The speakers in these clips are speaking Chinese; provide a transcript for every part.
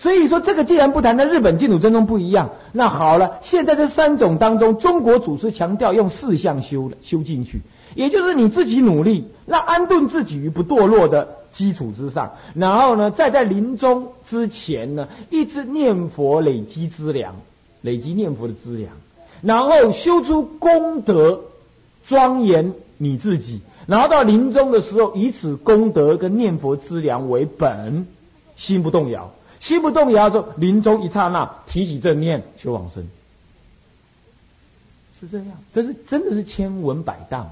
所以说这个既然不谈，那日本净土真宗不一样。那好了，现在这三种当中，中国祖师强调用四项修了修进去，也就是你自己努力，让安顿自己于不堕落的基础之上，然后呢，再在临终之前呢，一直念佛累积资粮，累积念佛的资粮，然后修出功德，庄严你自己，然后到临终的时候，以此功德跟念佛资粮为本，心不动摇。心不动摇，说临终一刹那提起正念求往生，是这样。这是真的是千文百当，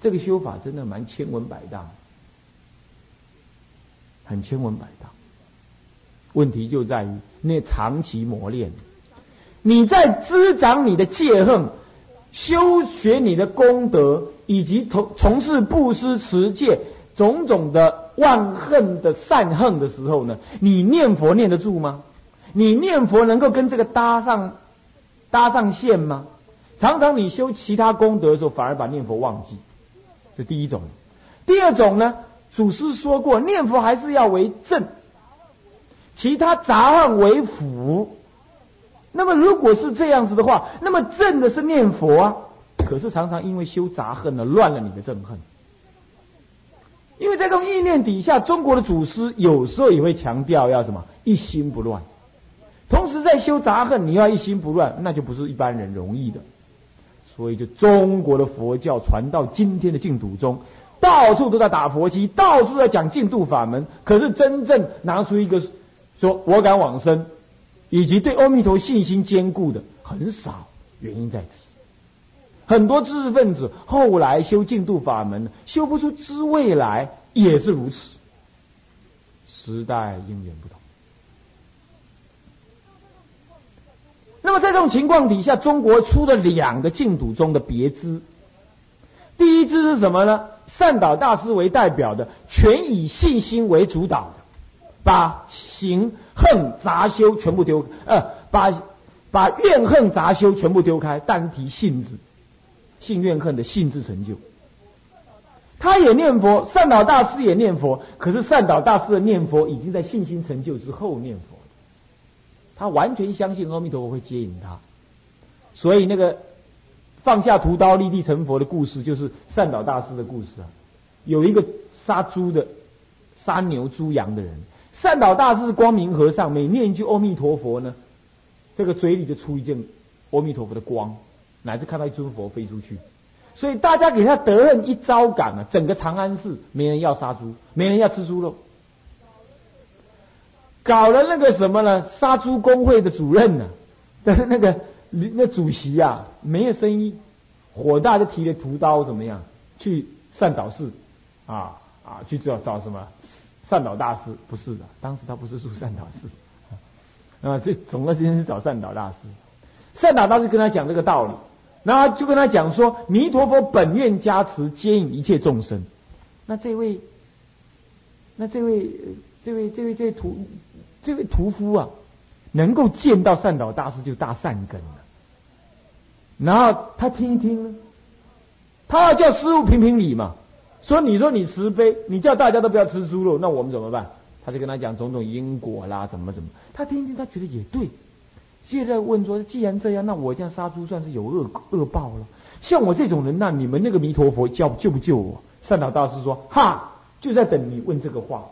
这个修法真的蛮千文百当，很千文百当。问题就在于那长期磨练，你在滋长你的戒恨，修学你的功德，以及从从事布施持戒。种种的万恨的善恨的时候呢，你念佛念得住吗？你念佛能够跟这个搭上搭上线吗？常常你修其他功德的时候，反而把念佛忘记，这第一种。第二种呢，祖师说过，念佛还是要为正，其他杂恨为辅。那么如果是这样子的话，那么正的是念佛啊，可是常常因为修杂恨呢，乱了你的正恨。因为在这种意念底下，中国的祖师有时候也会强调要什么一心不乱。同时在修杂恨，你要一心不乱，那就不是一般人容易的。所以，就中国的佛教传到今天的净土中，到处都在打佛机，到处在讲净土法门。可是真正拿出一个说我敢往生，以及对阿弥陀信心坚固的很少，原因在此。很多知识分子后来修净土法门，修不出知味来，也是如此。时代因缘不同。那么在这种情况底下，中国出了两个净土中的别支。第一支是什么呢？善导大师为代表的，全以信心为主导的，把行恨杂修全部丢，呃，把把怨恨杂修全部丢开，单提信字。信怨恨的性质成就，他也念佛，善导大师也念佛，可是善导大师的念佛已经在信心成就之后念佛，他完全相信阿弥陀佛会接引他，所以那个放下屠刀立地成佛的故事，就是善导大师的故事啊。有一个杀猪的，杀牛猪羊的人，善导大师是光明和尚，每念一句阿弥陀佛呢，这个嘴里就出一件阿弥陀佛的光。乃至看到一尊佛飞出去，所以大家给他得恨一招感啊，整个长安市没人要杀猪，没人要吃猪肉，搞了那个什么呢？杀猪工会的主任呢，的 那个那主席啊，没有生意，火大就提了屠刀怎么样？去善导寺，啊啊，去找找什么善导大师？不是的，当时他不是住善导寺，啊，这总而言之是找善导大师。善导大师跟他讲这个道理。然后就跟他讲说，弥陀佛本愿加持接引一切众生。那这位，那这位，这位，这位，这位屠，这位屠夫啊，能够见到善导大师就大善根了。然后他听一听，他要叫师傅评评理嘛，说你说你慈悲，你叫大家都不要吃猪肉，那我们怎么办？他就跟他讲种种因果啦，怎么怎么。他听听，他觉得也对。接着问说：“既然这样，那我这样杀猪算是有恶恶报了。像我这种人，那你们那个弥陀佛教救不救我？”善导大师说：“哈，就在等你问这个话。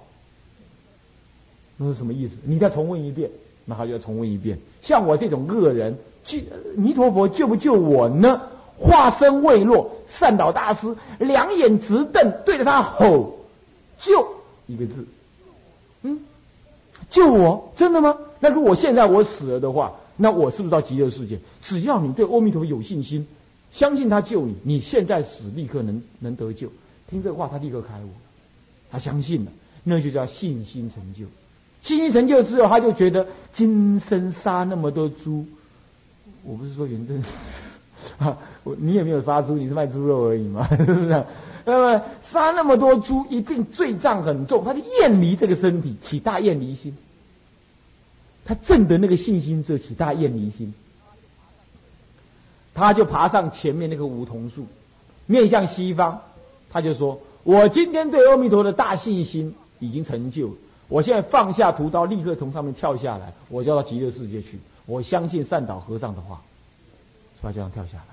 那是什么意思？你再重问一遍，那他就要重问一遍。像我这种恶人，救弥陀佛救不救我呢？”话声未落，善导大师两眼直瞪，对着他吼：“救！”一个字，嗯，救我？真的吗？那如果现在我死了的话？那我是不是到极乐世界？只要你对阿弥陀佛有信心，相信他救你，你现在死立刻能能得救。听这话，他立刻开悟，他相信了，那就叫信心成就。信心成就之后，他就觉得今生杀那么多猪，我不是说元正 啊，我你也没有杀猪，你是卖猪肉而已嘛，是不是？那么杀那么多猪，一定罪障很重，他就厌离这个身体，起大厌离心。他正得那个信心之后起大厌离心，他就爬上前面那棵梧桐树，面向西方，他就说：“我今天对阿弥陀的大信心已经成就，我现在放下屠刀，立刻从上面跳下来，我就要到极乐世界去。我相信善导和尚的话，所以这样跳下来。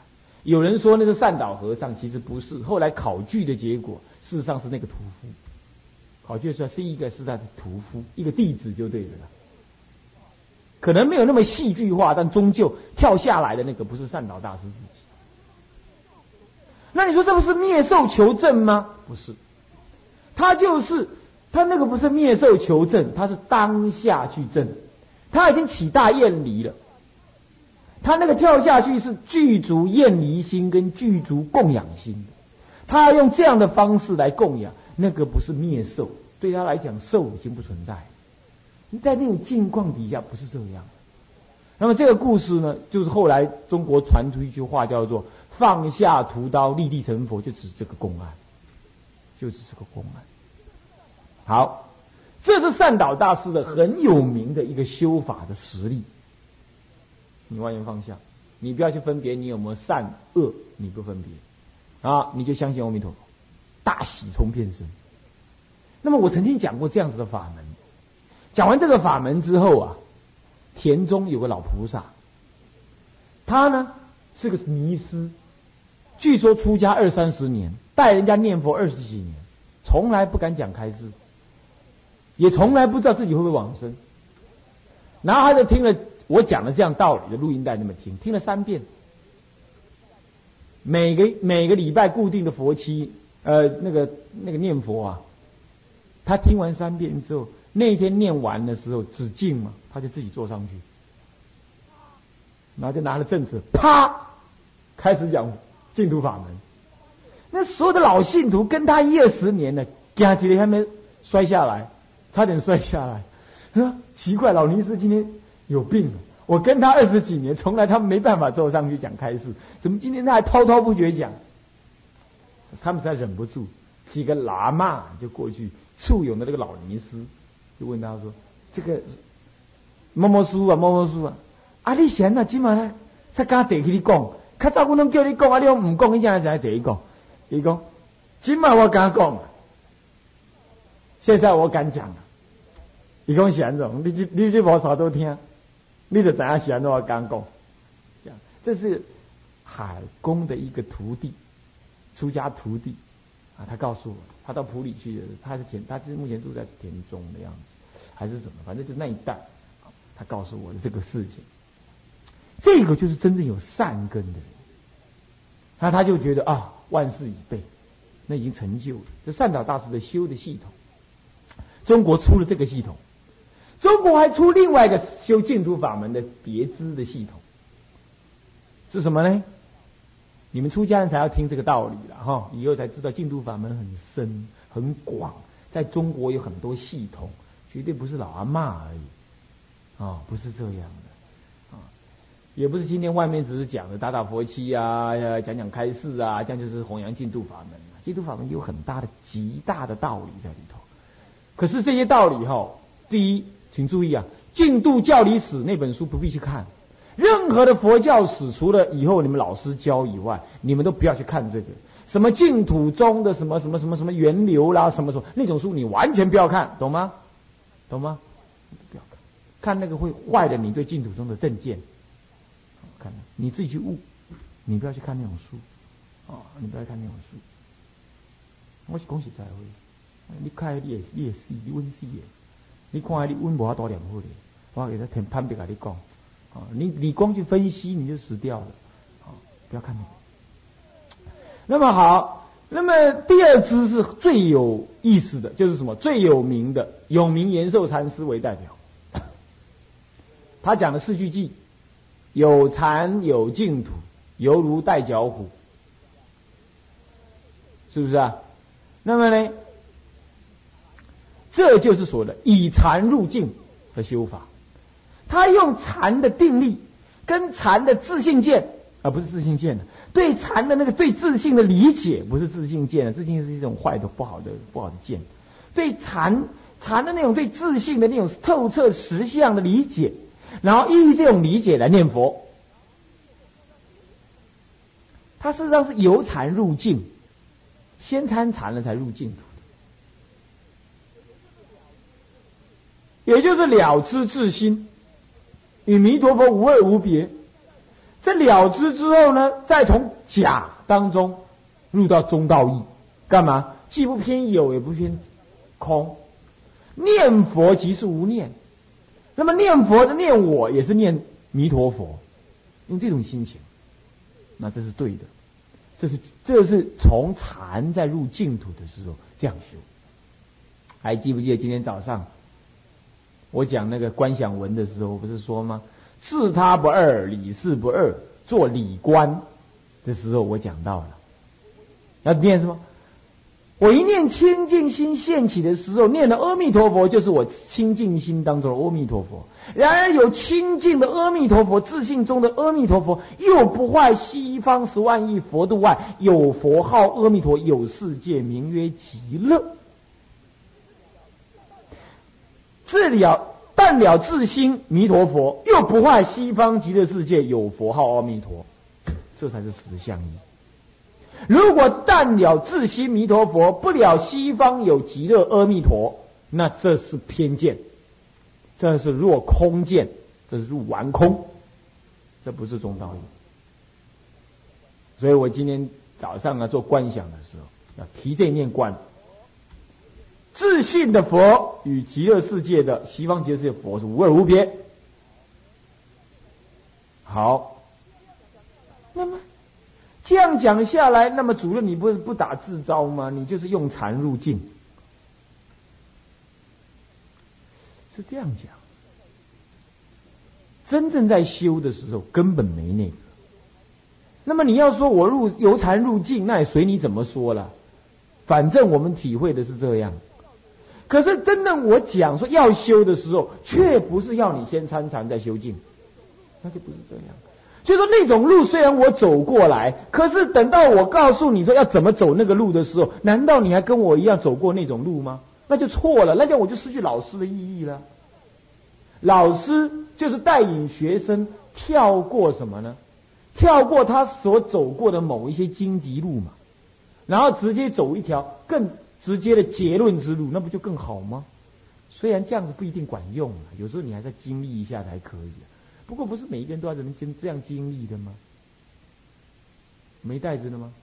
有人说那是善导和尚，其实不是。后来考据的结果，事实上是那个屠夫。考据出来是一个是他的屠夫，一个弟子就对了。可能没有那么戏剧化，但终究跳下来的那个不是善导大师自己。那你说这不是灭寿求证吗？不是，他就是他那个不是灭寿求证，他是当下去证，他已经起大厌离了。他那个跳下去是具足厌离心跟具足供养心，他要用这样的方式来供养，那个不是灭寿，对他来讲寿已经不存在。你在那种境况底下不是这样。那么这个故事呢，就是后来中国传出一句话，叫做“放下屠刀，立地成佛”，就指这个公案，就指这个公案。好，这是善导大师的很有名的一个修法的实例。你完全放下，你不要去分别你有没有善恶，你不分别啊，你就相信阿弥陀佛，大喜冲遍身。那么我曾经讲过这样子的法门，讲完这个法门之后啊，田中有个老菩萨，他呢是个尼师，据说出家二三十年，带人家念佛二十几年，从来不敢讲开示，也从来不知道自己会不会往生，然后他就听了。我讲的这样道理的录音带，那么听听了三遍。每个每个礼拜固定的佛期，呃，那个那个念佛啊，他听完三遍之后，那一天念完的时候止境嘛，他就自己坐上去，然后就拿了正子，啪，开始讲净土法门。那所有的老信徒跟他一二十年了，嘎几天还没摔下来，差点摔下来，说奇怪，老尼师今天。有病！我跟他二十几年，从来他没办法坐上去讲开示，怎么今天他还滔滔不绝讲？他们实在忍不住，几个喇嘛就过去簇拥的那个老尼师，就问他说：“这个某某书啊，某某书啊，啊你闲啊，今晚才敢坐去你讲，较早我拢叫你讲，啊你又唔讲，你现在才坐去讲。伊讲，今晚我敢讲，现在我敢讲了。伊讲闲着，你这你这无啥都听。”你的怎样写那么刚讲，这是海公的一个徒弟，出家徒弟啊，他告诉我，他到普里去的，他是田，他是目前住在田中的样子，还是怎么，反正就那一带，他告诉我的这个事情，这个就是真正有善根的人，那他就觉得啊，万事已备，那已经成就了。这善导大师的修的系统，中国出了这个系统。中国还出另外一个修净土法门的别支的系统，是什么呢？你们出家人才要听这个道理了哈，以后才知道净土法门很深很广，在中国有很多系统，绝对不是老阿妈而已，啊，不是这样的，啊，也不是今天外面只是讲的打打佛七啊，讲讲开示啊，这样就是弘扬净土法门。净土法门有很大的极大的道理在里头，可是这些道理哈，第一。请注意啊，《净度教理史》那本书不必去看，任何的佛教史，除了以后你们老师教以外，你们都不要去看这个。什么净土中的什么什么什么什么源流啦，什么什么那种书，你完全不要看，懂吗？懂吗？不要看，看那个会坏了你对净土中的正见。看，你自己去悟，你不要去看那种书，啊，你不要看那种书。我是恭喜在会，你看你也你也是你温习也。你看，你温无法多两好的，我给他坦坦白跟你讲，你你光去分析你就死掉了，啊，不要看那个。那么好，那么第二支是最有意思的，就是什么最有名的永明延寿禅师为代表，他讲的四句偈，有禅有净土，犹如带脚虎，是不是啊？那么呢？这就是所谓的以禅入境的修法，他用禅的定力跟禅的自信见，而不是自信见的，对禅的那个对自信的理解，不是自信见的，自信是一种坏的、不好的、不好的见。对禅禅的那种对自信的那种透彻实相的理解，然后依于这种理解来念佛，他事实上是由禅入境，先参禅了才入净土。也就是了知自心，与弥陀佛无二无别。这了知之后呢，再从假当中入到中道义，干嘛？既不偏有，也不偏空。念佛即是无念，那么念佛的念我也是念弥陀佛，用这种心情，那这是对的。这是这是从禅在入净土的时候这样修。还记不记得今天早上我讲那个观想文的时候，不是说吗？自他不二，理事不二，做理官的时候，我讲到了要念什么？我一念清净心现起的时候，念的阿弥陀佛就是我清净心当中的阿弥陀佛。然而有清净的阿弥陀佛，自信中的阿弥陀佛，又不坏西方十万亿佛度外有佛号阿弥陀，有世界名曰极乐。自了但了自心弥陀佛，又不坏西方极乐世界有佛号阿弥陀，这才是实相义。如果但了自心弥陀佛，不了西方有极乐阿弥陀，那这是偏见，这是若空见，这是入完空，这不是中道义。所以我今天早上啊做观想的时候，要提这念观。自信的佛与极乐世界的西方极乐世界佛是无二无别。好，那么。这样讲下来，那么主任，你不是不打自招吗？你就是用禅入境，是这样讲。真正在修的时候，根本没那个。那么你要说我入由禅入境，那也随你怎么说了。反正我们体会的是这样。可是真的，我讲说要修的时候，却不是要你先参禅再修静，那就不是这样。就说那种路虽然我走过来，可是等到我告诉你说要怎么走那个路的时候，难道你还跟我一样走过那种路吗？那就错了，那叫我就失去老师的意义了。老师就是带领学生跳过什么呢？跳过他所走过的某一些荆棘路嘛，然后直接走一条更直接的结论之路，那不就更好吗？虽然这样子不一定管用啊，有时候你还在经历一下才可以。不过不是每一个人都要这么经这样经历的吗？没袋子的吗？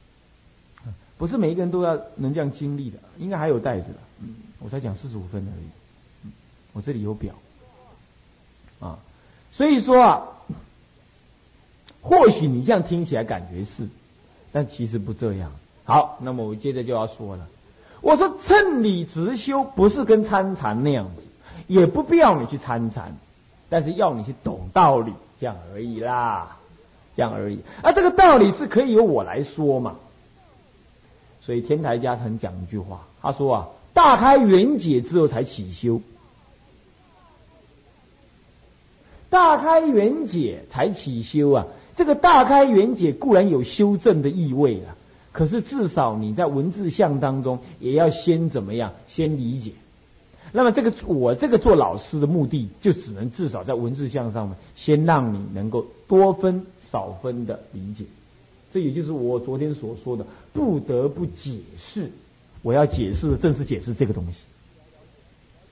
不是每一个人都要能这样经历的，应该还有袋子的。我才讲四十五分而已。我这里有表。啊，所以说啊，或许你这样听起来感觉是，但其实不这样。好，那么我接着就要说了。我说趁理直修不是跟参禅那样子，也不必要你去参禅。但是要你去懂道理，这样而已啦，这样而已。而这个道理是可以由我来说嘛。所以天台家曾讲一句话，他说啊：“大开圆解之后才起修，大开圆解才起修啊。这个大开圆解固然有修正的意味啊，可是至少你在文字相当中也要先怎么样？先理解。”那么这个我这个做老师的目的，就只能至少在文字项上面，先让你能够多分少分的理解。这也就是我昨天所说的，不得不解释。我要解释的正是解释这个东西。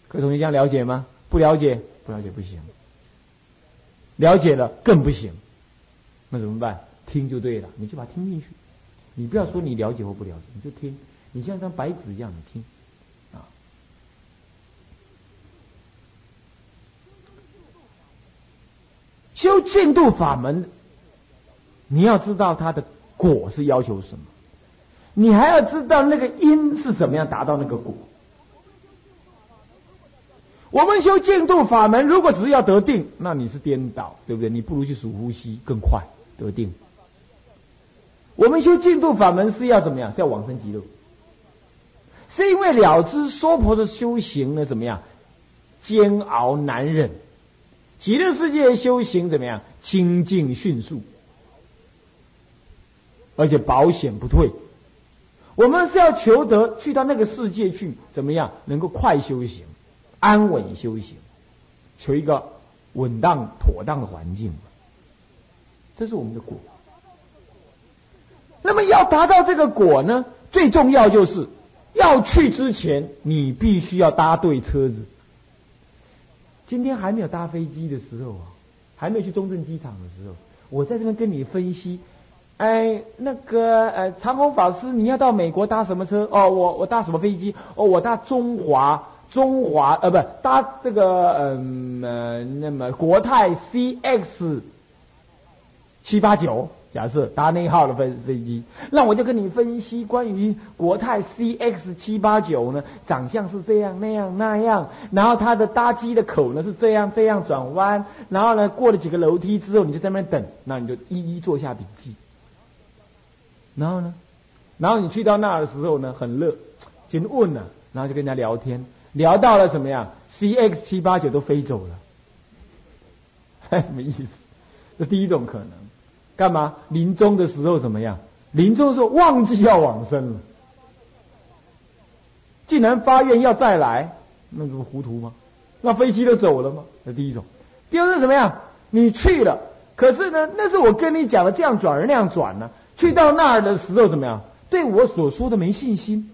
各位同学这样了解吗？不了解，不了解不行。了解了更不行。那怎么办？听就对了，你就把它听进去。你不要说你了解或不了解，你就听。你像张白纸一样，你听。啊修净度法门，你要知道它的果是要求什么，你还要知道那个因是怎么样达到那个果。我们修净度法门，如果只是要得定，那你是颠倒，对不对？你不如去数呼吸更快得定。我们修净度法门是要怎么样？是要往生极乐，是因为了知娑婆的修行呢？怎么样？煎熬难忍。极乐世界修行怎么样？清净迅速，而且保险不退。我们是要求得去到那个世界去，怎么样能够快修行、安稳修行，求一个稳当妥当的环境。这是我们的果。那么要达到这个果呢，最重要就是要去之前，你必须要搭对车子。今天还没有搭飞机的时候啊，还没有去中正机场的时候，我在这边跟你分析，哎，那个呃，长虹法师，你要到美国搭什么车？哦，我我搭什么飞机？哦，我搭中华中华呃，不搭这个嗯，那么国泰 CX 七八九。假设搭那一号的飞飞机，那我就跟你分析关于国泰 CX 七八九呢，长相是这样那样那样，然后它的搭机的口呢是这样这样转弯，然后呢过了几个楼梯之后，你就在那等，那你就一一做下笔记。然后呢，然后你去到那儿的时候呢，很热，先问了，然后就跟人家聊天，聊到了什么呀？CX 七八九都飞走了，什么意思？这第一种可能。干嘛？临终的时候怎么样？临终的时候忘记要往生了，竟然发愿要再来，那不糊涂吗？那飞机都走了吗？这第一种。第二是什么样？你去了，可是呢，那是我跟你讲的，这样转而那样转呢。去到那儿的时候怎么样？对我所说的没信心。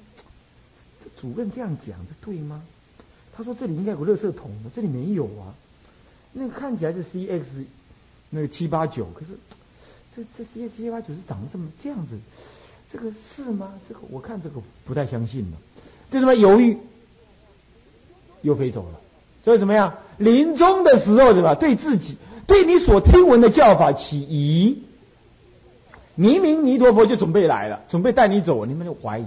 这主任这样讲，这对吗？他说这里应该有个垃圾桶的，这里没有啊。那个看起来是 CX，那个七八九，可是。这这些七八九是长得这么这样子，这个是吗？这个我看这个不太相信了，就这么犹豫，又飞走了。所以怎么样？临终的时候，对吧？对自己，对你所听闻的教法起疑。明明弥陀佛就准备来了，准备带你走，你们就怀疑。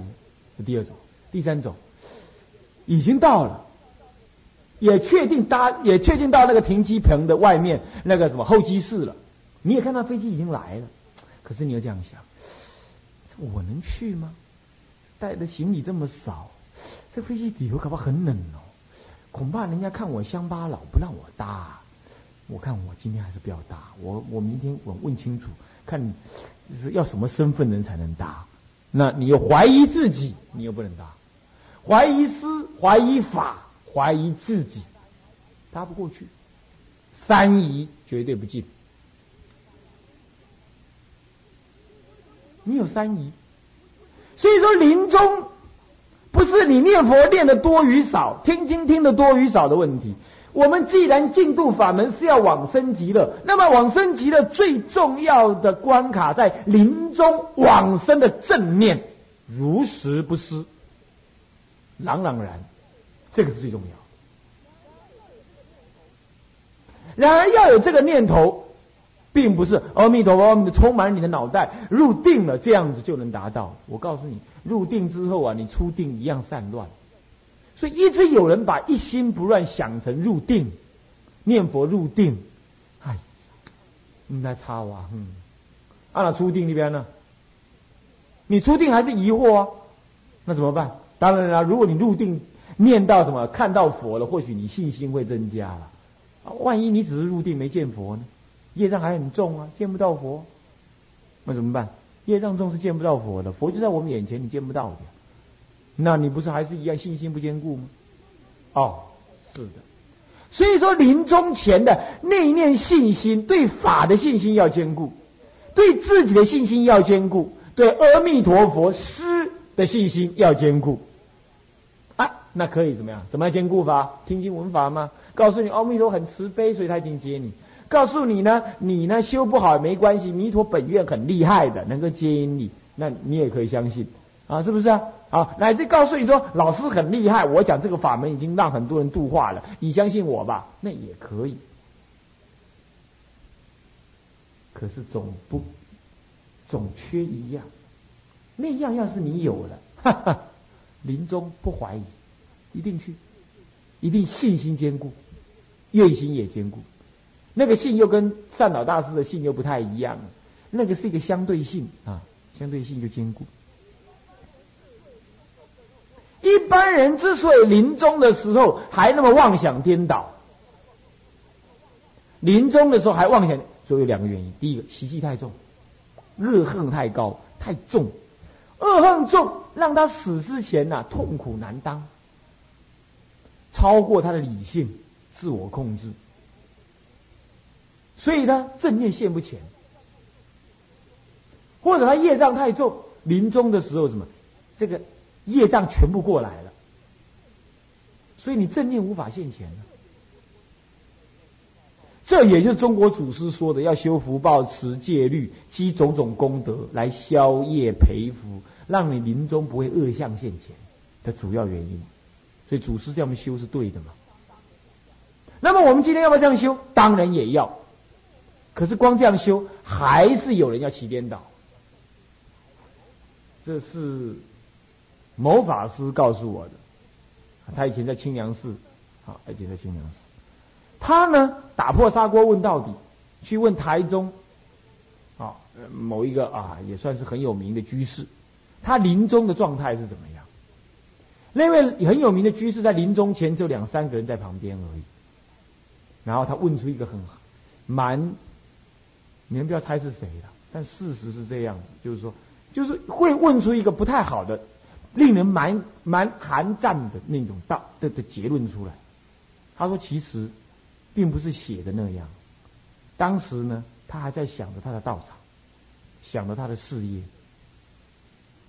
这第二种，第三种，已经到了，也确定搭，也确定到那个停机坪的外面那个什么候机室了。你也看到飞机已经来了，可是你要这样想：我能去吗？带的行李这么少，这飞机底头可不很冷哦。恐怕人家看我乡巴佬不让我搭。我看我今天还是不要搭。我我明天我问清楚，看是要什么身份人才能搭。那你又怀疑自己，你又不能搭。怀疑师，怀疑法，怀疑自己，搭不过去。三疑绝对不进。你有三疑，所以说临终不是你念佛念的多与少，听经听的多与少的问题。我们既然进度法门是要往生极乐，那么往生极乐最重要的关卡在临终往生的正念，如实不失，朗朗然，这个是最重要。然而要有这个念头。并不是阿弥陀佛充满你的脑袋，入定了这样子就能达到。我告诉你，入定之后啊，你出定一样散乱。所以一直有人把一心不乱想成入定，念佛入定，哎，你在插我，嗯，按了出定那边呢？你出定还是疑惑啊？那怎么办？当然了，如果你入定念到什么看到佛了，或许你信心会增加了。万一你只是入定没见佛呢？业障还很重啊，见不到佛，那怎么办？业障重是见不到佛的，佛就在我们眼前，你见不到的，那你不是还是一样信心不坚固吗？哦，是的。所以说，临终前的内念信心，对法的信心要坚固，对自己的信心要坚固，对阿弥陀佛师的信心要坚固。啊，那可以怎么样？怎么样坚固法？听经闻法吗？告诉你，阿弥陀很慈悲，所以他已经接你。告诉你呢，你呢修不好也没关系，弥陀本愿很厉害的，能够接引你，那你也可以相信，啊，是不是啊？啊，乃至告诉你说老师很厉害，我讲这个法门已经让很多人度化了，你相信我吧，那也可以。可是总不总缺一样，那样要是你有了，哈哈，临终不怀疑，一定去，一定信心坚固，愿心也坚固。那个性又跟善导大师的性又不太一样，那个是一个相对性啊，相对性就坚固。一般人之所以临终的时候还那么妄想颠倒，临终的时候还妄想，所以有两个原因：第一个习气太重，恶恨太高太重，恶恨重让他死之前呐痛苦难当，超过他的理性自我控制。所以呢，正念现不前，或者他业障太重，临终的时候什么，这个业障全部过来了，所以你正念无法现前了。这也就是中国祖师说的，要修福报、持戒律、积种种功德来消业培福，让你临终不会恶相现前的主要原因。所以祖师这样修是对的嘛？那么我们今天要不要这样修？当然也要。可是光这样修，还是有人要起颠倒。这是某法师告诉我的。他以前在清凉寺，啊，以前在清凉寺。他呢，打破砂锅问到底，去问台中，啊，某一个啊，也算是很有名的居士，他临终的状态是怎么样？那位很有名的居士在临终前就两三个人在旁边而已。然后他问出一个很蛮，你们不要猜是谁了，但事实是这样子，就是说，就是会问出一个不太好的。令人蛮蛮寒战的那种道的的结论出来。他说：“其实，并不是写的那样。当时呢，他还在想着他的道场，想着他的事业。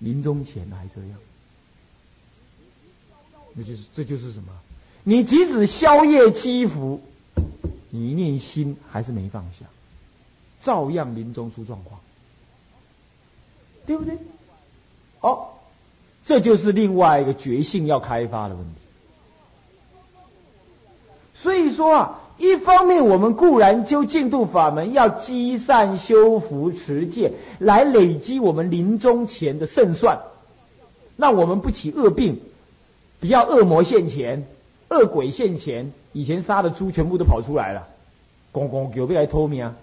临终前还这样，那就是这就是什么？你即使宵夜积福，你一念心还是没放下，照样临终出状况，对不对？哦。”这就是另外一个觉性要开发的问题。所以说啊，一方面我们固然修净土法门，要积善修福持戒，来累积我们临终前的胜算，那我们不起恶病，不要恶魔现前、恶鬼现前。以前杀的猪全部都跑出来了，公公狗被来偷命啊！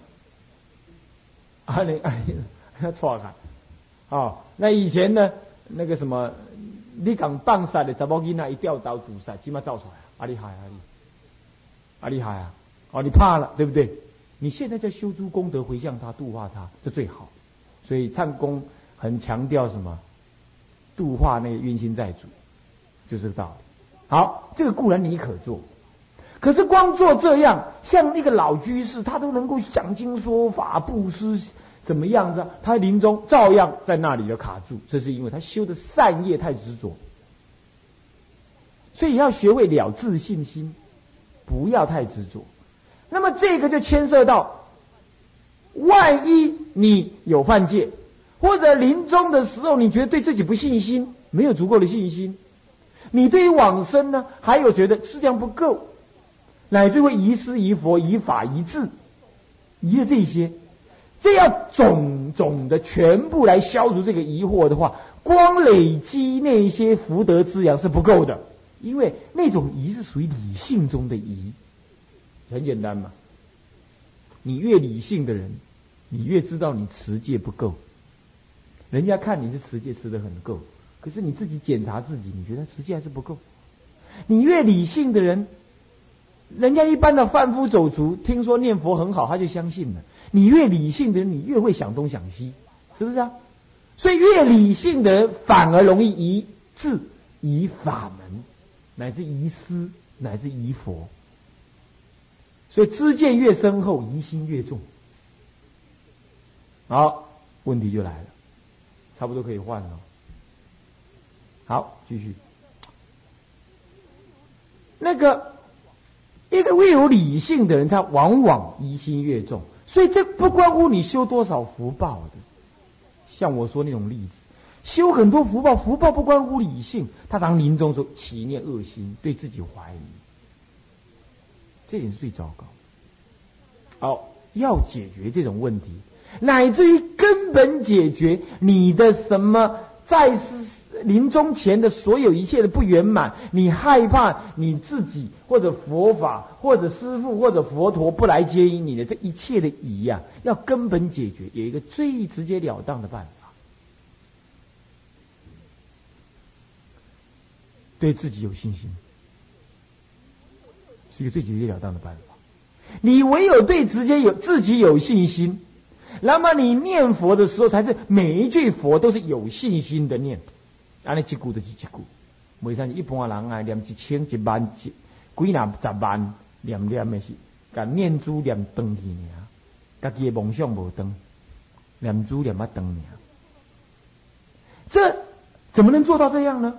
啊你啊你，错了，哦，那以前呢？那个什么，你讲棒杀的查某囡仔一掉刀自杀，起码造出来，啊厉害啊你，啊厉害啊，哦你怕了对不对？你现在在修诸功德回向他度化他，这最好。所以唱功很强调什么？度化那个冤亲债主，就这个道理。好，这个固然你可做，可是光做这样，像那个老居士，他都能够讲经说法布施。怎么样子？他临终照样在那里的卡住，这是因为他修的善业太执着，所以要学会了自信心，不要太执着。那么这个就牵涉到，万一你有犯戒，或者临终的时候你觉得对自己不信心，没有足够的信心，你对于往生呢，还有觉得质量不够，乃至会疑师疑佛疑法疑智，疑了这些。这要种种的全部来消除这个疑惑的话，光累积那些福德滋养是不够的，因为那种疑是属于理性中的疑，很简单嘛。你越理性的人，你越知道你持戒不够。人家看你是持戒持得很够，可是你自己检查自己，你觉得持戒还是不够。你越理性的人，人家一般的贩夫走卒，听说念佛很好，他就相信了。你越理性的人，你越会想东想西，是不是啊？所以越理性的人反而容易疑智、疑法门，乃至疑思，乃至疑佛。所以知见越深厚，疑心越重。好，问题就来了，差不多可以换了。好，继续。那个一个越有理性的人，他往往疑心越重。所以这不关乎你修多少福报的，像我说那种例子，修很多福报，福报不关乎理性，他常临终时候起念恶心，对自己怀疑，这点是最糟糕。好，要解决这种问题，乃至于根本解决你的什么在世。临终前的所有一切的不圆满，你害怕你自己或者佛法或者师父或者佛陀不来接引你的这一切的疑呀，要根本解决，有一个最直截了当的办法，对自己有信心，是一个最直截了当的办法。你唯有对直接有自己有信心，那么你念佛的时候，才是每一句佛都是有信心的念。安尼一句就是一句，袂像一般人啊，念一千、一万、一几若十万念念的是，甲念珠念长去尔，家己的梦想无长，念珠念啊长尔。这怎么能做到这样呢？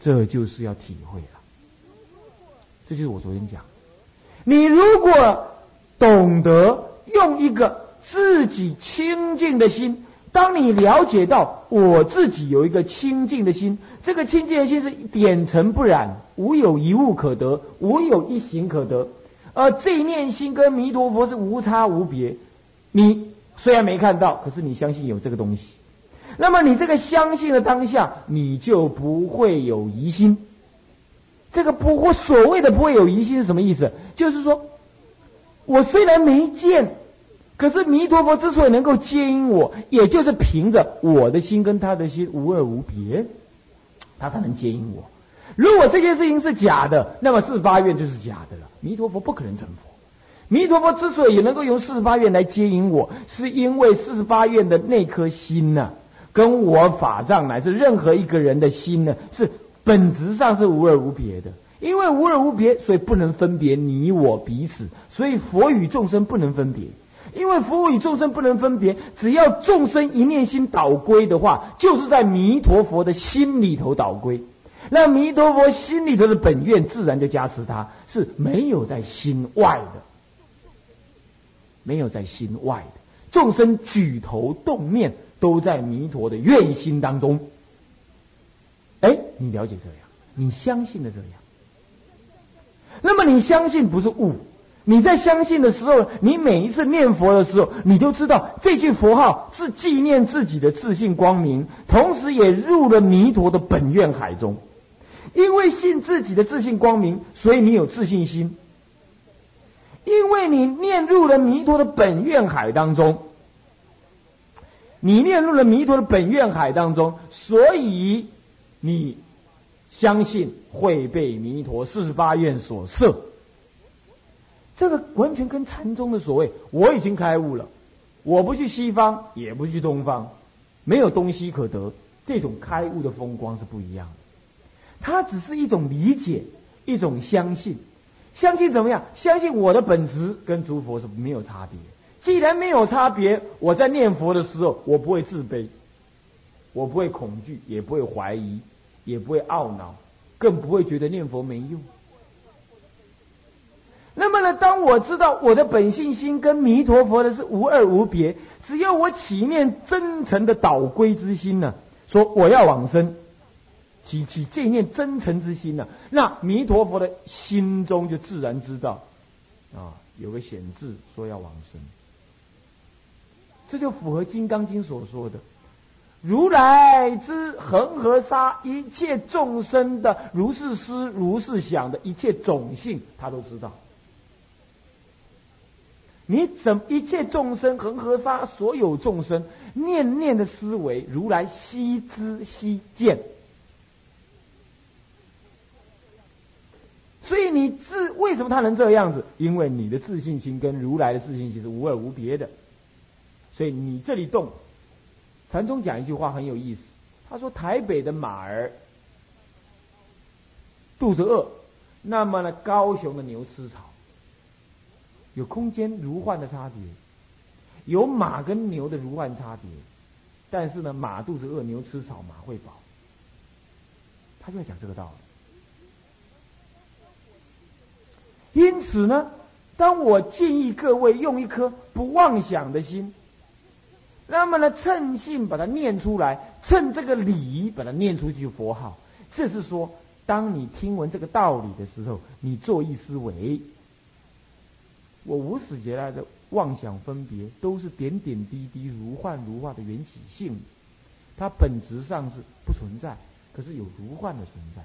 这就是要体会了。这就是我昨天讲，你如果懂得用一个自己清净的心，当你了解到我自己有一个清净的心，这个清净的心是点尘不染，无有一物可得，无有一行可得，而这一念心跟弥陀佛是无差无别。你虽然没看到，可是你相信有这个东西。那么你这个相信的当下，你就不会有疑心。这个不会所谓的不会有疑心是什么意思？就是说，我虽然没见，可是弥陀佛之所以能够接引我，也就是凭着我的心跟他的心无二无别，他才能接引我。如果这件事情是假的，那么四十八愿就是假的了。弥陀佛不可能成佛。弥陀佛之所以能够用四十八愿来接引我，是因为四十八愿的那颗心呢？跟我法藏乃至任何一个人的心呢，是本质上是无二无别的。因为无二无别，所以不能分别你我彼此。所以佛与众生不能分别。因为佛与众生不能分别，只要众生一念心倒归的话，就是在弥陀佛的心里头倒归。那弥陀佛心里头的本愿，自然就加持他，是没有在心外的，没有在心外的。众生举头动念。都在弥陀的愿心当中。哎，你了解这样，你相信的这样。那么你相信不是悟？你在相信的时候，你每一次念佛的时候，你都知道这句佛号是纪念自己的自信光明，同时也入了弥陀的本愿海中。因为信自己的自信光明，所以你有自信心。因为你念入了弥陀的本愿海当中。你念入了弥陀的本愿海当中，所以你相信会被弥陀四十八愿所摄。这个完全跟禅宗的所谓“我已经开悟了，我不去西方，也不去东方，没有东西可得”这种开悟的风光是不一样的。它只是一种理解，一种相信。相信怎么样？相信我的本质跟诸佛是没有差别。既然没有差别，我在念佛的时候，我不会自卑，我不会恐惧，也不会怀疑，也不会懊恼，更不会觉得念佛没用。那么呢，当我知道我的本性心跟弥陀佛的是无二无别，只要我起念真诚的导归之心呢，说我要往生，起起这念真诚之心呢，那弥陀佛的心中就自然知道，啊，有个显字说要往生。这就符合《金刚经》所说的：“如来之恒河沙一切众生的如是思如是想的一切种性，他都知道。你怎一切众生恒河沙所有众生念念的思维，如来悉知悉见。所以你自为什么他能这样子？因为你的自信心跟如来的自信心是无二无别的。”所以你这里动，禅宗讲一句话很有意思，他说台北的马儿肚子饿，那么呢高雄的牛吃草，有空间如幻的差别，有马跟牛的如幻差别，但是呢马肚子饿，牛吃草，马会饱，他就在讲这个道理。因此呢，当我建议各位用一颗不妄想的心。那么呢，趁性把它念出来，趁这个理把它念出去佛号。这是说，当你听闻这个道理的时候，你作意思维。我无始劫来的妄想分别，都是点点滴滴如幻如化的缘起性，它本质上是不存在，可是有如幻的存在。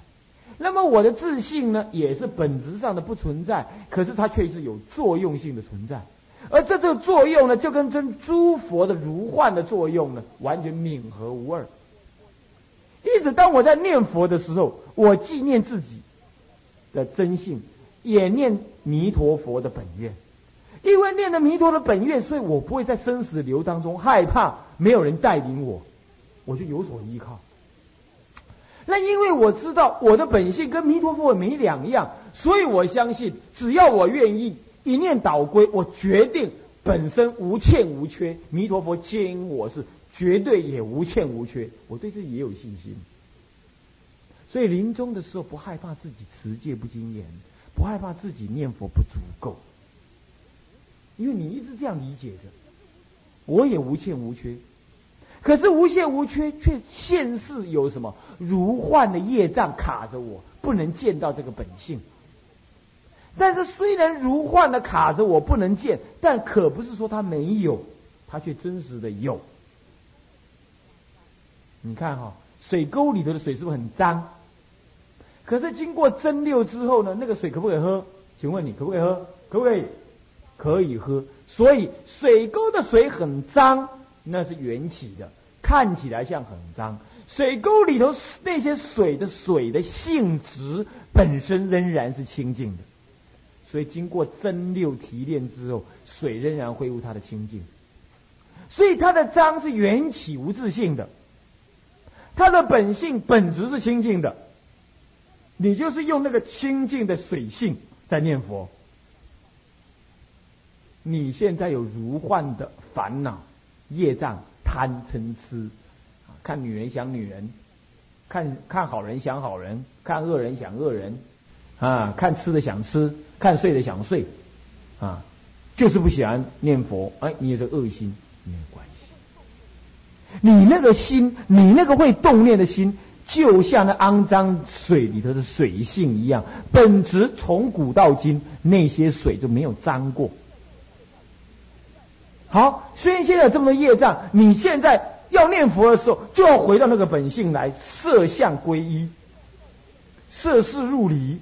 那么我的自信呢，也是本质上的不存在，可是它却是有作用性的存在。而这这个作用呢，就跟真诸佛的如幻的作用呢，完全敏合无二。因此，当我在念佛的时候，我既念自己的真性，也念弥陀佛的本愿。因为念了弥陀的本愿，所以我不会在生死流当中害怕没有人带领我，我就有所依靠。那因为我知道我的本性跟弥陀佛没两样，所以我相信，只要我愿意。一念倒归，我决定本身无欠无缺。弥陀佛接引我是绝对也无欠无缺，我对这也有信心。所以临终的时候不害怕自己持戒不精严，不害怕自己念佛不足够，因为你一直这样理解着，我也无欠无缺，可是无限无缺却现世有什么如幻的业障卡着我，不能见到这个本性。但是虽然如幻的卡着我不能见，但可不是说它没有，它却真实的有。你看哈，水沟里头的水是不是很脏？可是经过蒸馏之后呢，那个水可不可以喝？请问你可不可以喝？可不可以？可以喝。所以水沟的水很脏，那是缘起的，看起来像很脏。水沟里头那些水的水的性质本身仍然是清净的，所以经过蒸馏提炼之后，水仍然恢复它的清净。所以它的脏是缘起无自性的，它的本性本质是清净的。你就是用那个清净的水性在念佛。你现在有如幻的烦恼、业障、贪嗔痴，看女人想女人，看看好人想好人，看恶人想恶人，啊，看吃的想吃，看睡的想睡，啊，就是不喜欢念佛。哎，你也是恶心，没有关系。你那个心，你那个会动念的心。就像那肮脏水里头的水性一样，本质从古到今那些水就没有脏过。好，虽然现在这么业障，你现在要念佛的时候，就要回到那个本性来，色相归一，色事入离。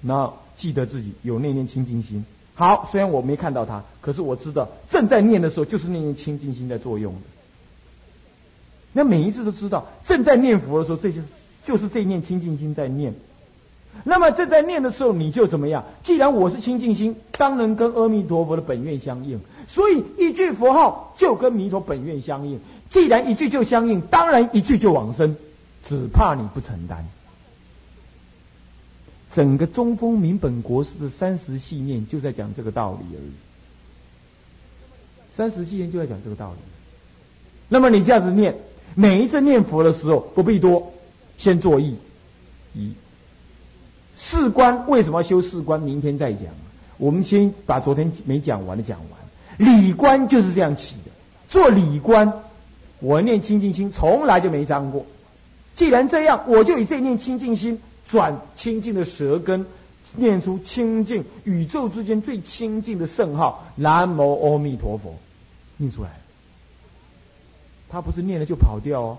那记得自己有那念清净心。好，虽然我没看到它，可是我知道正在念的时候，就是那念清净心在作用的。那每一次都知道，正在念佛的时候，这些就是这念清净心在念。那么正在念的时候，你就怎么样？既然我是清净心，当然跟阿弥陀佛的本愿相应。所以一句佛号就跟弥陀本愿相应。既然一句就相应，当然一句就往生。只怕你不承担。整个中风明本国师的三十系念就在讲这个道理而已。三十系念就在讲这个道理。那么你这样子念。每一次念佛的时候不必多，先作意。一，四观为什么要修四观？明天再讲。我们先把昨天没讲完的讲完。理观就是这样起的。做理观，我念清净心从来就没脏过。既然这样，我就以这念清净心转清净的舌根，念出清净宇宙之间最清净的圣号“南无阿弥陀佛”，念出来。他不是念了就跑掉哦，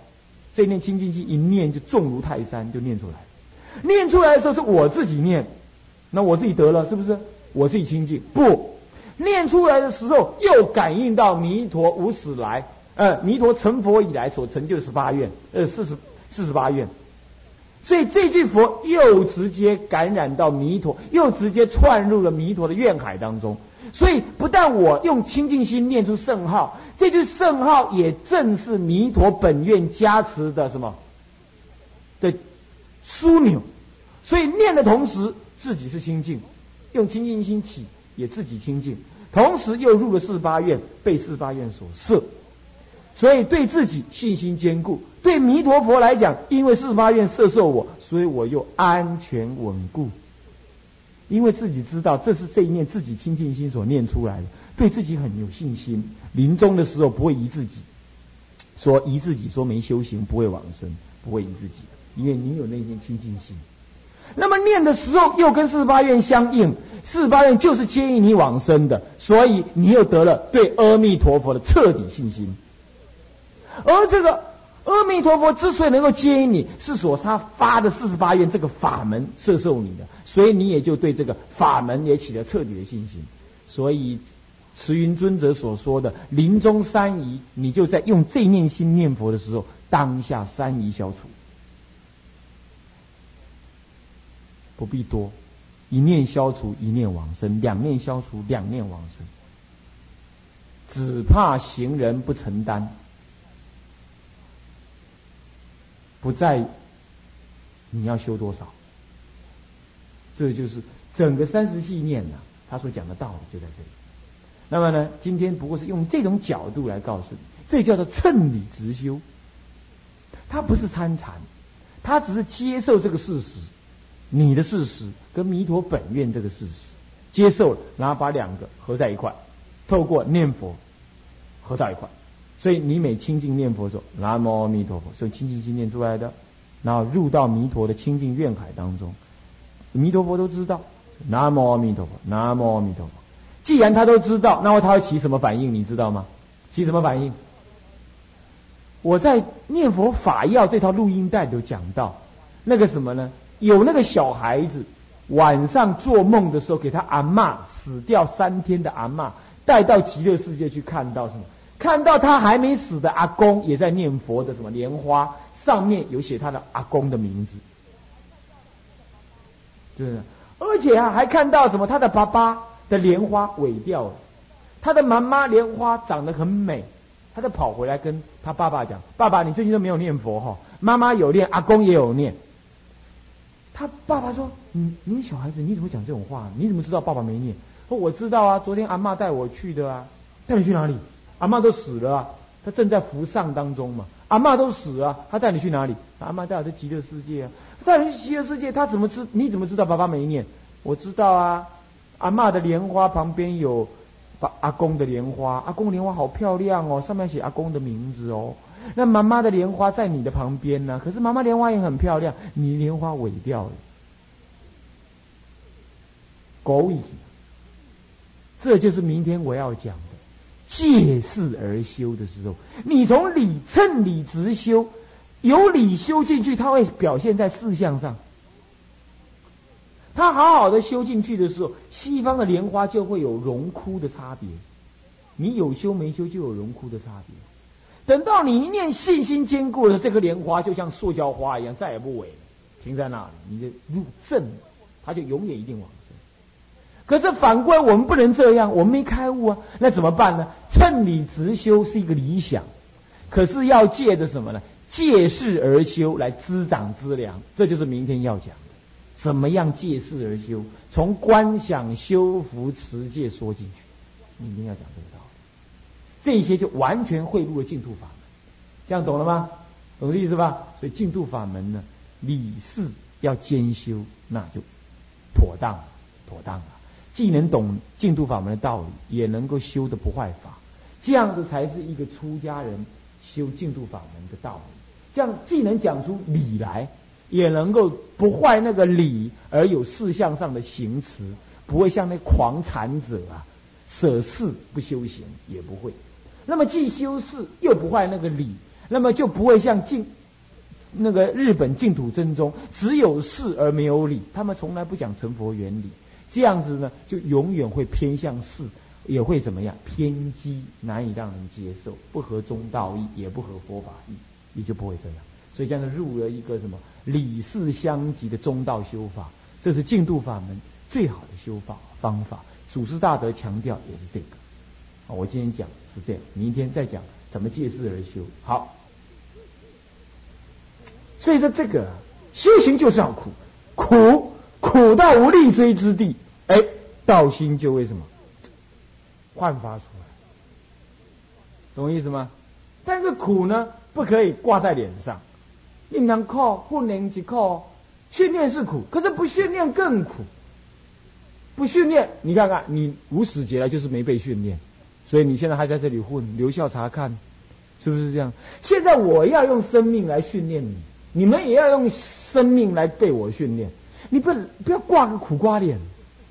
这念清净心一念就重如泰山，就念出来。念出来的时候是我自己念，那我自己得了是不是？我自己清净不？念出来的时候又感应到弥陀无始来，呃，弥陀成佛以来所成就的十八愿，呃，四十四十八愿。所以这句佛又直接感染到弥陀，又直接窜入了弥陀的愿海当中。所以，不但我用清净心念出圣号，这句圣号也正是弥陀本愿加持的什么的枢纽。所以念的同时，自己是清净，用清净心起，也自己清净，同时又入了四八愿，被四八愿所摄。所以对自己信心坚固，对弥陀佛来讲，因为四八愿摄受我，所以我又安全稳固。因为自己知道这是这一念自己清净心所念出来的，对自己很有信心。临终的时候不会疑自己，说疑自己说没修行不会往生，不会疑自己，因为你有那念清净心。那么念的时候又跟四十八愿相应，四十八愿就是接引你往生的，所以你又得了对阿弥陀佛的彻底信心。而这个阿弥陀佛之所以能够接引你，是所他发的四十八愿这个法门摄受你的。所以你也就对这个法门也起了彻底的信心，所以慈云尊者所说的临终三疑，你就在用这念心念佛的时候，当下三疑消除，不必多，一念消除一念往生，两念消除两念往生，只怕行人不承担，不在你要修多少。这就是整个三十系念呢，他所讲的道理就在这里。那么呢，今天不过是用这种角度来告诉你，这叫做趁理直修。他不是参禅，他只是接受这个事实。你的事实跟弥陀本愿这个事实接受了，然后把两个合在一块，透过念佛合到一块。所以你每清净念佛的时候，南无阿弥陀佛，是清净心念出来的，然后入到弥陀的清净愿海当中，弥陀佛都知道，南无阿弥陀佛，南无阿弥陀佛。既然他都知道，那么他会起什么反应？你知道吗？起什么反应？我在念佛法要这套录音带都讲到，那个什么呢？有那个小孩子晚上做梦的时候，给他阿妈死掉三天的阿妈带到极乐世界去，看到什么？看到他还没死的阿公也在念佛的什么莲花上面有写他的阿公的名字，是不是？而且啊，还看到什么？他的爸爸的莲花萎掉了，他的妈妈莲花长得很美，他就跑回来跟他爸爸讲：“爸爸，你最近都没有念佛哈？妈妈有念，阿公也有念。”他爸爸说：“你你小孩子你怎么讲这种话？你怎么知道爸爸没念？”说：“我知道啊，昨天阿妈带我去的啊，带你去哪里？”阿妈都死了啊，他正在服丧当中嘛。阿妈都死了，他带你去哪里？阿妈带我去极乐世界啊，带你去极乐世界，他怎么知？你怎么知道爸爸没念？我知道啊，阿妈的莲花旁边有把阿公的莲花，阿公莲花好漂亮哦，上面写阿公的名字哦。那妈妈的莲花在你的旁边呢，可是妈妈莲花也很漂亮，你莲花萎掉了，狗蚁，这就是明天我要讲的。借势而修的时候，你从理趁理直修，有理修进去，它会表现在事项上。他好好的修进去的时候，西方的莲花就会有荣枯的差别。你有修没修就有荣枯的差别。等到你一念信心坚固了，这颗莲花就像塑胶花一样，再也不萎了，停在那里。你就入正，它就永远一定往生。可是反过来，我们不能这样，我们没开悟啊，那怎么办呢？趁理直修是一个理想，可是要借着什么呢？借势而修来滋长资粮，这就是明天要讲的。怎么样借势而修？从观想修福持戒说进去，明天要讲这个道理。这些就完全汇入了净土法门，这样懂了吗？懂的意思吧？所以净土法门呢，理事要兼修，那就妥当，妥当了。既能懂净土法门的道理，也能够修的不坏法，这样子才是一个出家人修净土法门的道理。这样既能讲出理来，也能够不坏那个理，而有事相上的行持，不会像那狂禅者啊，舍事不修行，也不会。那么既修事又不坏那个理，那么就不会像净那个日本净土真宗，只有事而没有理，他们从来不讲成佛原理。这样子呢，就永远会偏向事，也会怎么样偏激，难以让人接受，不合中道义，也不合佛法义，也就不会这样。所以这样子入了一个什么理事相及的中道修法，这是净土法门最好的修法方法。祖师大德强调也是这个。我今天讲是这样，明天再讲怎么借势而修。好，所以说这个修行就是要苦，苦。苦到无力追之地，哎，道心就为什么焕发出来？懂我意思吗？但是苦呢，不可以挂在脸上。你能靠不能即靠，训练是苦，可是不训练更苦。不训练，你看看，你无始劫来就是没被训练，所以你现在还在这里混，留校察看，是不是这样？现在我要用生命来训练你，你们也要用生命来被我训练。你不不要挂个苦瓜脸，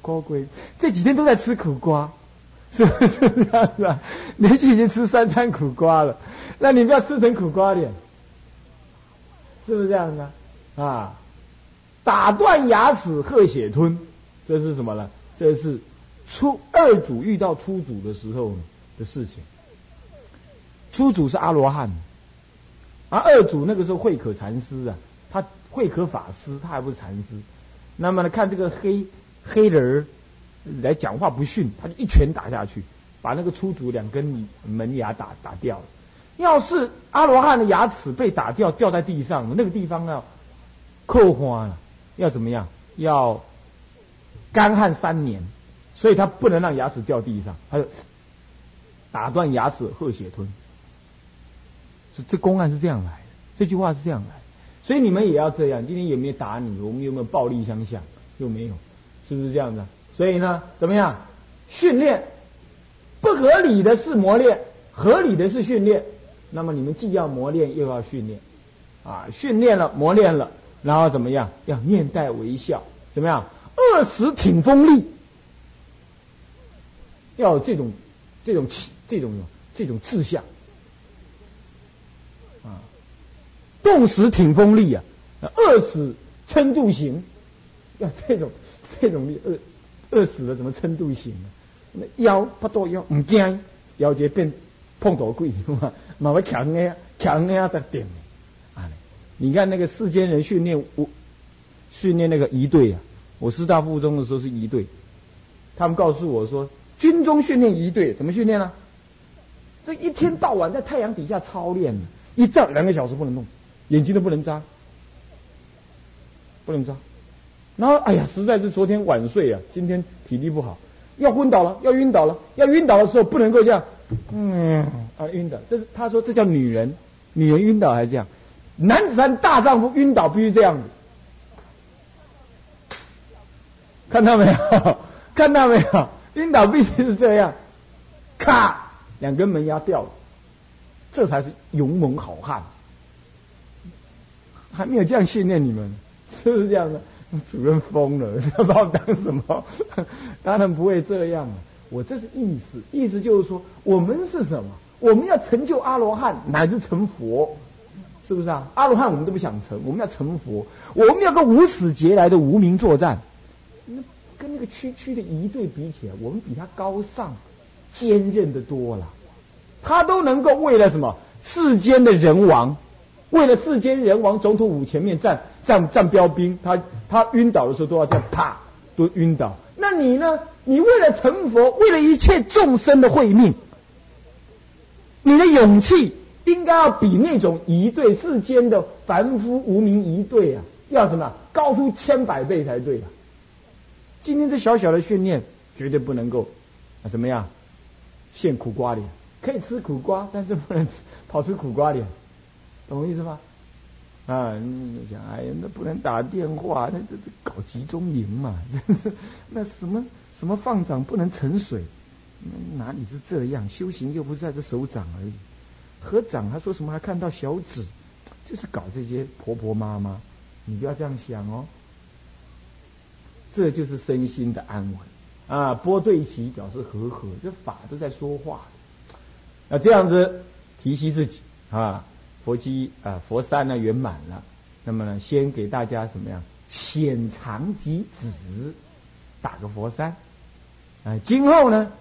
高贵这几天都在吃苦瓜，是不是这样子啊？连续已经吃三餐苦瓜了，那你不要吃成苦瓜脸，是不是这样子啊？啊，打断牙齿喝血吞，这是什么呢？这是初二祖遇到初祖的时候的事情。初祖是阿罗汉，而二祖那个时候慧可禅师啊，他慧可法师，他还不是禅师。那么呢，看这个黑黑人儿来讲话不逊，他就一拳打下去，把那个出祖两根门牙打打掉了。要是阿罗汉的牙齿被打掉，掉在地上，那个地方要扣花了，要怎么样？要干旱三年，所以他不能让牙齿掉地上，他就打断牙齿喝血吞。这公案是这样来的，这句话是这样来。所以你们也要这样。今天有没有打你？我们有没有暴力相向？又没有，是不是这样的？所以呢，怎么样？训练不合理的是磨练，合理的是训练。那么你们既要磨练，又要训练，啊，训练了，磨练了，然后怎么样？要面带微笑，怎么样？饿死挺锋利，要有这种、这种、这种、这种志向。啊，冻死挺锋利啊，饿死撑度行，要这种、这种力，饿饿死了怎么撑度行呢？那腰不多腰，唔惊，腰就变碰到鬼 嘛，嘛会强呀，强呀在顶。啊，你看那个世间人训练我训练那个仪队啊，我师大附中的时候是仪队，他们告诉我说，军中训练一队怎么训练呢？这一天到晚在太阳底下操练，一站两个小时不能动，眼睛都不能眨，不能眨。然后哎呀，实在是昨天晚睡啊，今天体力不好。要昏倒了，要晕倒了，要晕倒的时候不能够这样，嗯啊晕倒，这是他说这叫女人，女人晕倒还是这样，男子汉大丈夫晕倒必须这样子，看到没有？看到没有？晕倒必须是这样，咔，两根门牙掉了，这才是勇猛好汉，还没有这样训练你们，是不是这样的？主任疯了，他把我当什么？当然不会这样！我这是意思，意思就是说，我们是什么？我们要成就阿罗汉，乃至成佛，是不是啊？阿罗汉我们都不想成，我们要成佛，我们要跟无始劫来的无名作战。跟那个区区的一对比起来，我们比他高尚、坚韧的多了。他都能够为了什么世间的人王，为了世间人王总统府前面站站站标兵，他。他晕倒的时候都要这样，啪，都晕倒。那你呢？你为了成佛，为了一切众生的慧命，你的勇气应该要比那种一对世间的凡夫无名一对啊，要什么高出千百倍才对啊！今天这小小的训练，绝对不能够啊，怎么样？现苦瓜脸，可以吃苦瓜，但是不能吃跑出苦瓜脸，懂我意思吗？啊，你想，哎呀，那不能打电话，那这这搞集中营嘛，这是，那什么什么放掌不能沉水，哪里是这样？修行又不是在这手掌而已，合掌他说什么还看到小指，就是搞这些婆婆妈妈，你不要这样想哦。这就是身心的安稳啊，波对齐表示和和，这法都在说话，那这样子提息自己啊。佛机啊，佛山呢圆满了，那么呢，先给大家什么样？浅尝即止，打个佛山。哎，今后呢，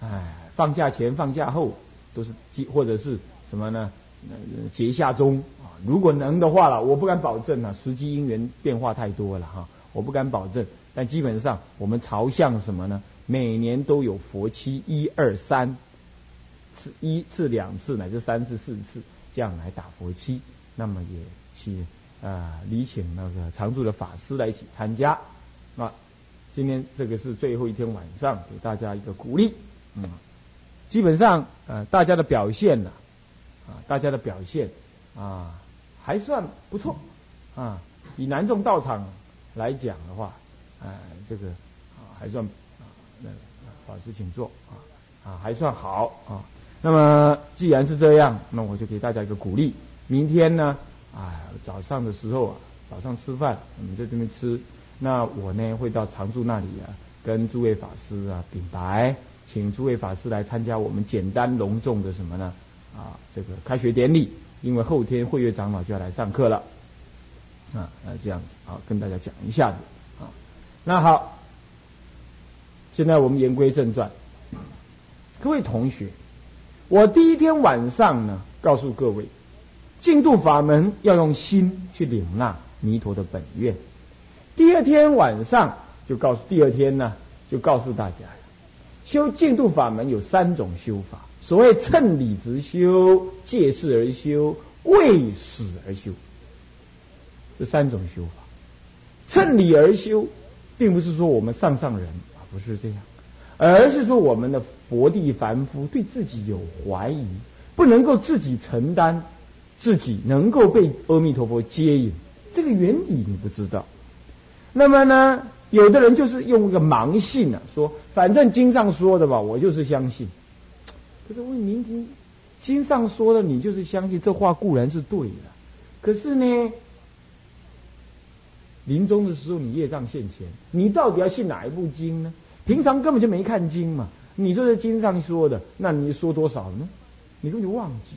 哎，放假前、放假后都是或者是什么呢？呃节下中啊，如果能的话了，我不敢保证啊，时机因缘变化太多了哈，我不敢保证。但基本上我们朝向什么呢？每年都有佛期一二三次，一次、两次乃至三次、四次。这样来打佛七，那么也去啊礼请那个常住的法师来一起参加。那今天这个是最后一天晚上，给大家一个鼓励。嗯，基本上呃大家的表现呢，啊大家的表现啊还算不错啊。以南众道场来讲的话，呃这个啊还算啊那法师请坐啊啊还算好啊。那么既然是这样，那我就给大家一个鼓励。明天呢，啊，早上的时候啊，早上吃饭，我们在这边吃。那我呢会到常住那里啊，跟诸位法师啊禀白，请诸位法师来参加我们简单隆重的什么呢？啊，这个开学典礼。因为后天慧月长老就要来上课了，啊，那这样子啊，跟大家讲一下子。那好，现在我们言归正传，各位同学。我第一天晚上呢，告诉各位，净度法门要用心去领纳弥陀的本愿。第二天晚上就告诉，第二天呢就告诉大家，修净度法门有三种修法。所谓趁理直修、借势而修、为死而修，这三种修法。趁理而修，并不是说我们上上人啊，不是这样。而是说，我们的佛地凡夫对自己有怀疑，不能够自己承担，自己能够被阿弥陀佛接引，这个原理你不知道。那么呢，有的人就是用一个盲信啊，说反正经上说的吧，我就是相信。可是问您听，经上说的你就是相信，这话固然是对的，可是呢，临终的时候你业障现前，你到底要信哪一部经呢？平常根本就没看经嘛。你说在经上说的，那你说多少呢？你根本就忘记。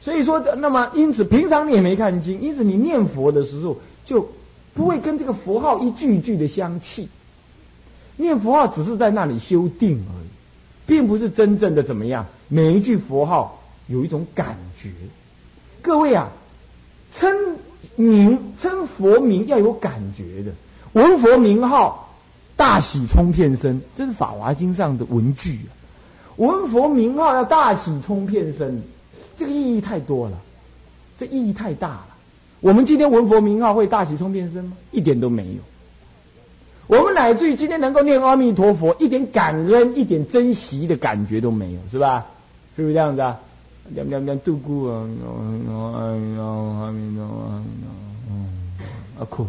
所以说，那么因此平常你也没看经，因此你念佛的时候就不会跟这个佛号一句一句的相契。念佛号只是在那里修定而已，并不是真正的怎么样。每一句佛号有一种感觉。各位啊，称名称佛名要有感觉的，闻佛名号。大喜冲遍身，这是《法华经》上的文句啊。闻佛名号要大喜冲遍身，这个意义太多了，这意义太大了。我们今天闻佛名号会大喜冲遍身吗？一点都没有。我们乃至于今天能够念阿弥陀佛，一点感恩、一点珍惜的感觉都没有，是吧？是不是这样子啊？两两两度过啊，困。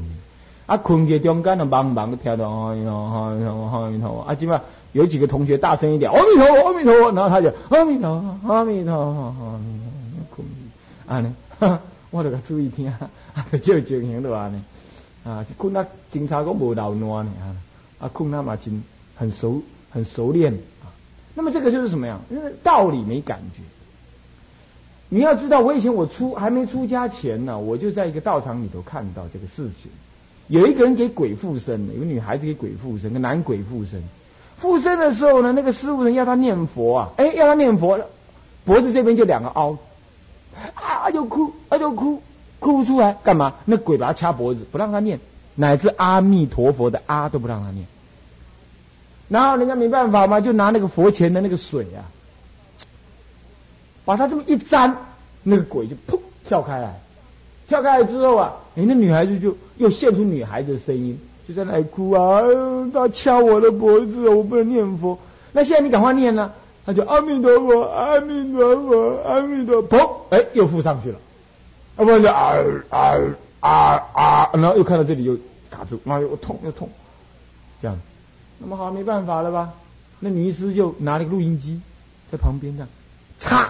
啊，困在中间的茫茫的跳到，哎呦，哎呦，阿弥陀佛！啊，今晚有几个同学大声一点，阿弥陀佛，阿弥陀佛，然后他就阿弥陀佛，阿弥陀佛，阿弥陀佛，困，啊呢，我得注意听，啊，就就行了啊呢，啊，是困啊，警察讲无老暖呢啊，啊，困他嘛真很熟，很熟练啊。那么这个就是什么样？因为道理没感觉。你要知道，我以前我出还没出家前呢，我就在一个道场里头看到这个事情。有一个人给鬼附身，有个女孩子给鬼附身，个男鬼附身。附身的时候呢，那个师傅人要他念佛啊，哎，要他念佛了，脖子这边就两个凹，啊就哭，啊就哭，哭不出来，干嘛？那鬼把他掐脖子，不让他念，乃至阿弥陀佛的啊都不让他念。然后人家没办法嘛，就拿那个佛前的那个水啊，把他这么一粘，那个鬼就砰跳开来。跳开来之后啊，哎，那女孩子就又现出女孩子的声音，就在那里哭啊，他掐我的脖子，我不能念佛。那现在你赶快念呢，他就阿弥陀佛，阿弥陀佛，阿弥陀佛，哎，又附上去了，要，不然就啊啊啊啊，然后又看到这里又卡住，妈又痛又痛，这样，那么好，没办法了吧？那尼师就拿了个录音机在旁边这样，嚓，